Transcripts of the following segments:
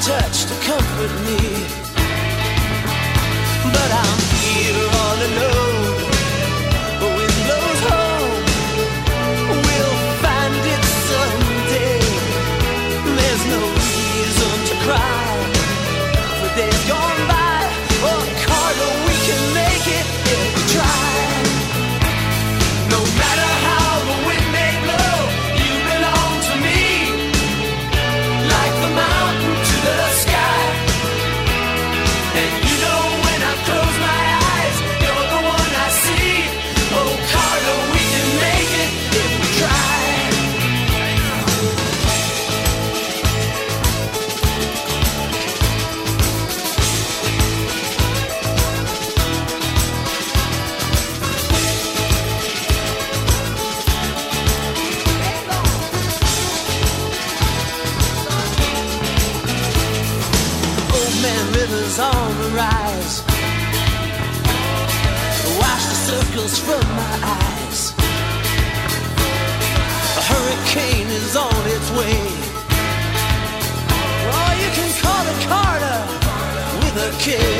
touch to comfort me. But I'm with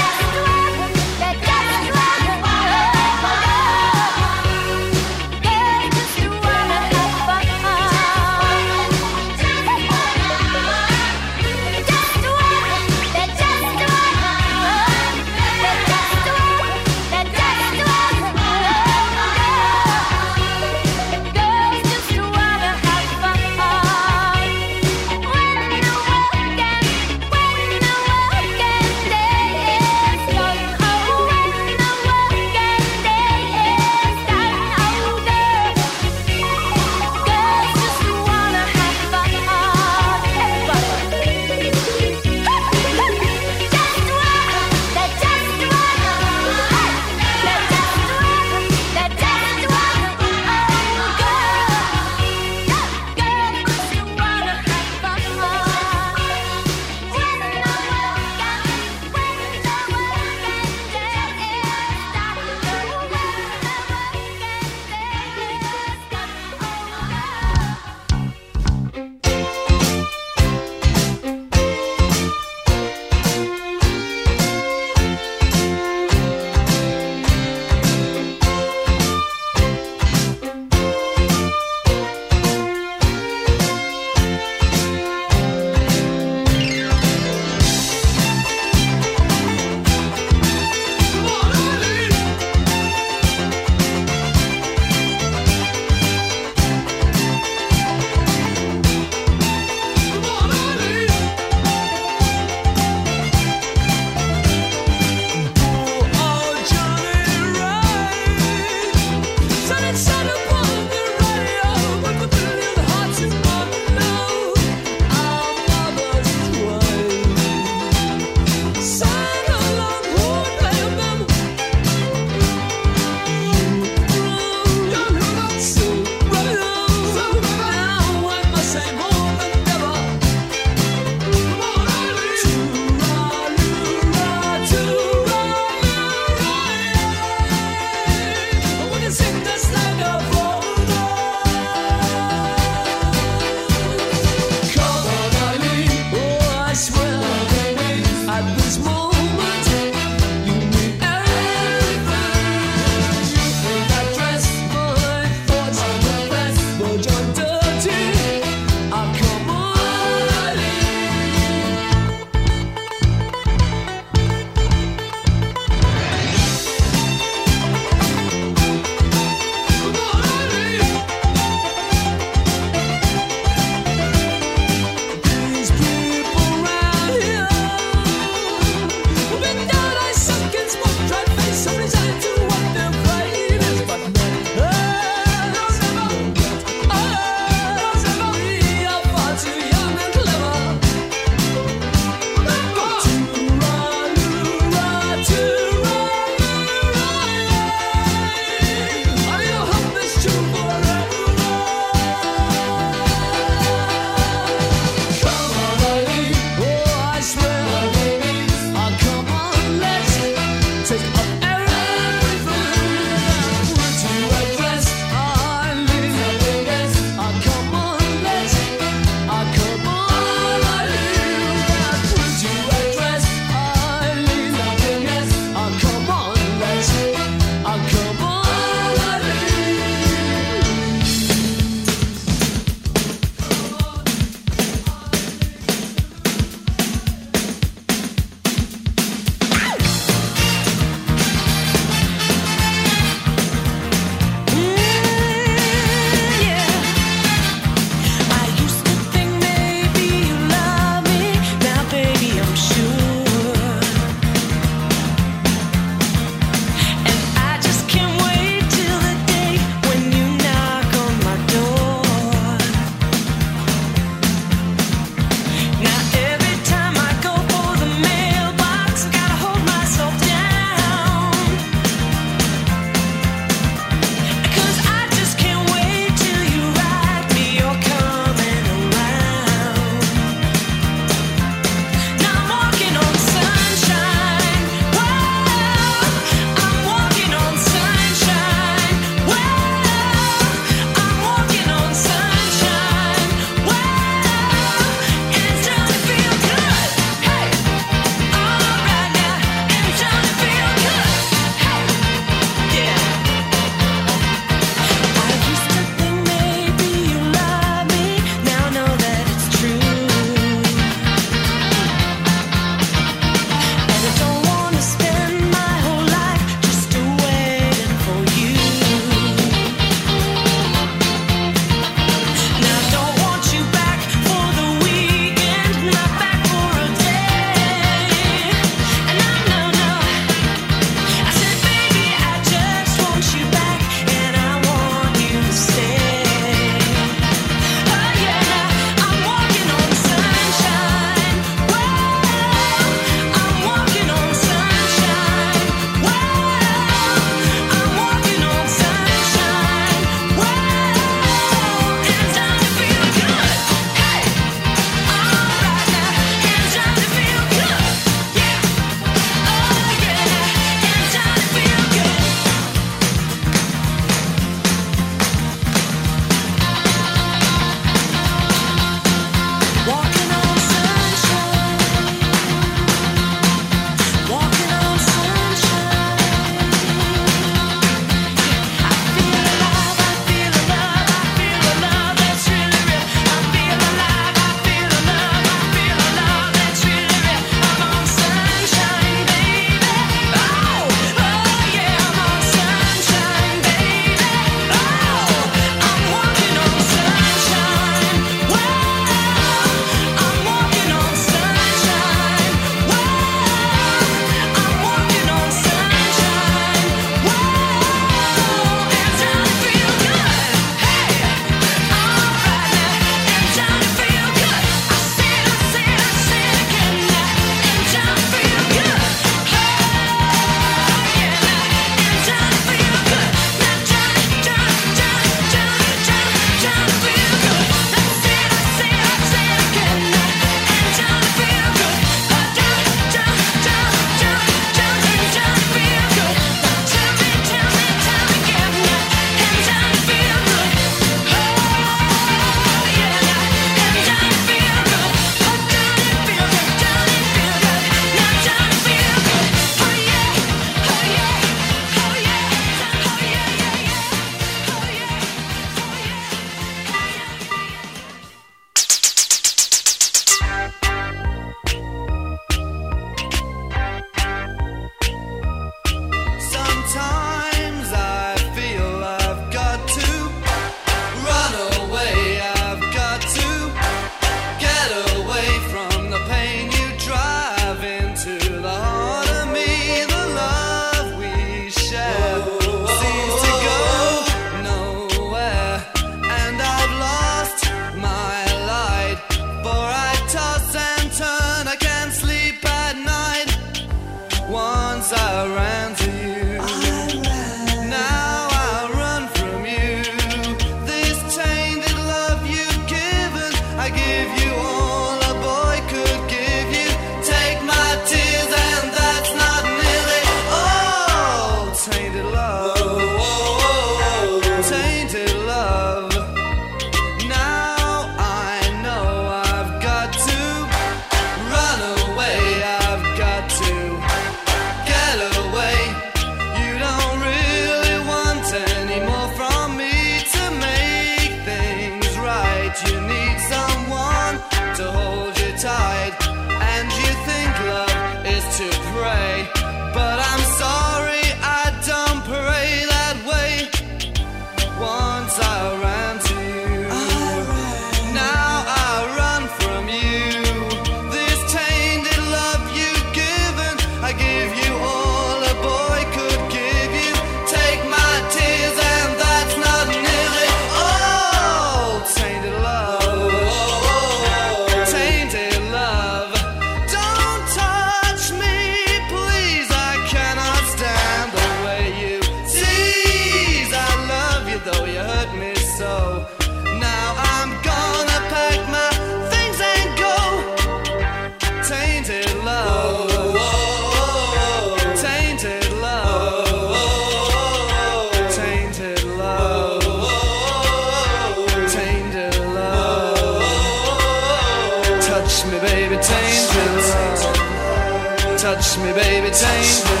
me,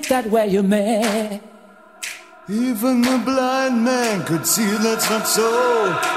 ain't that where you met? Even the blind man could see that's not so.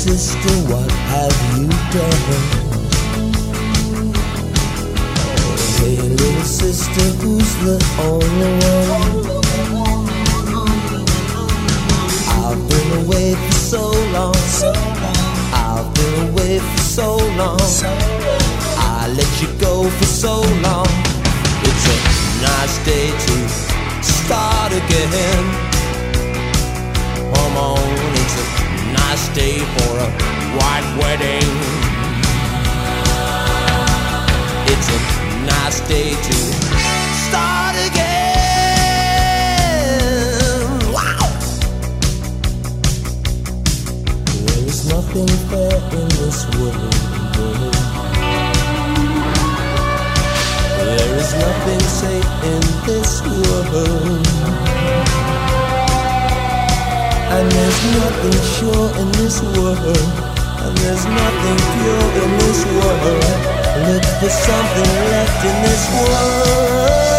Sister, what have you done? Hey, little sister, who's the only one? I've been away for so long. I've been away for so long. I let you go for so long. It's a nice day to start again. Come on, it's a nice day for a white wedding. It's a nice day to start again. Wow! There is nothing fair in this world. There is nothing safe in this world. And there's nothing sure in this world. And there's nothing pure in this world. Look for something left in this world.